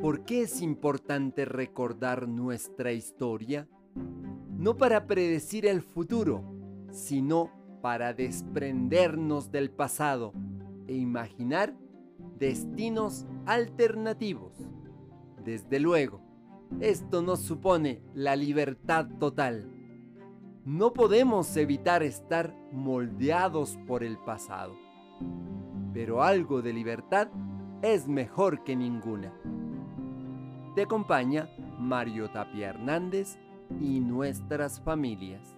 ¿Por qué es importante recordar nuestra historia? No para predecir el futuro, sino para desprendernos del pasado e imaginar destinos alternativos. Desde luego, esto nos supone la libertad total. No podemos evitar estar moldeados por el pasado, pero algo de libertad es mejor que ninguna. Te acompaña Mario Tapia Hernández y nuestras familias.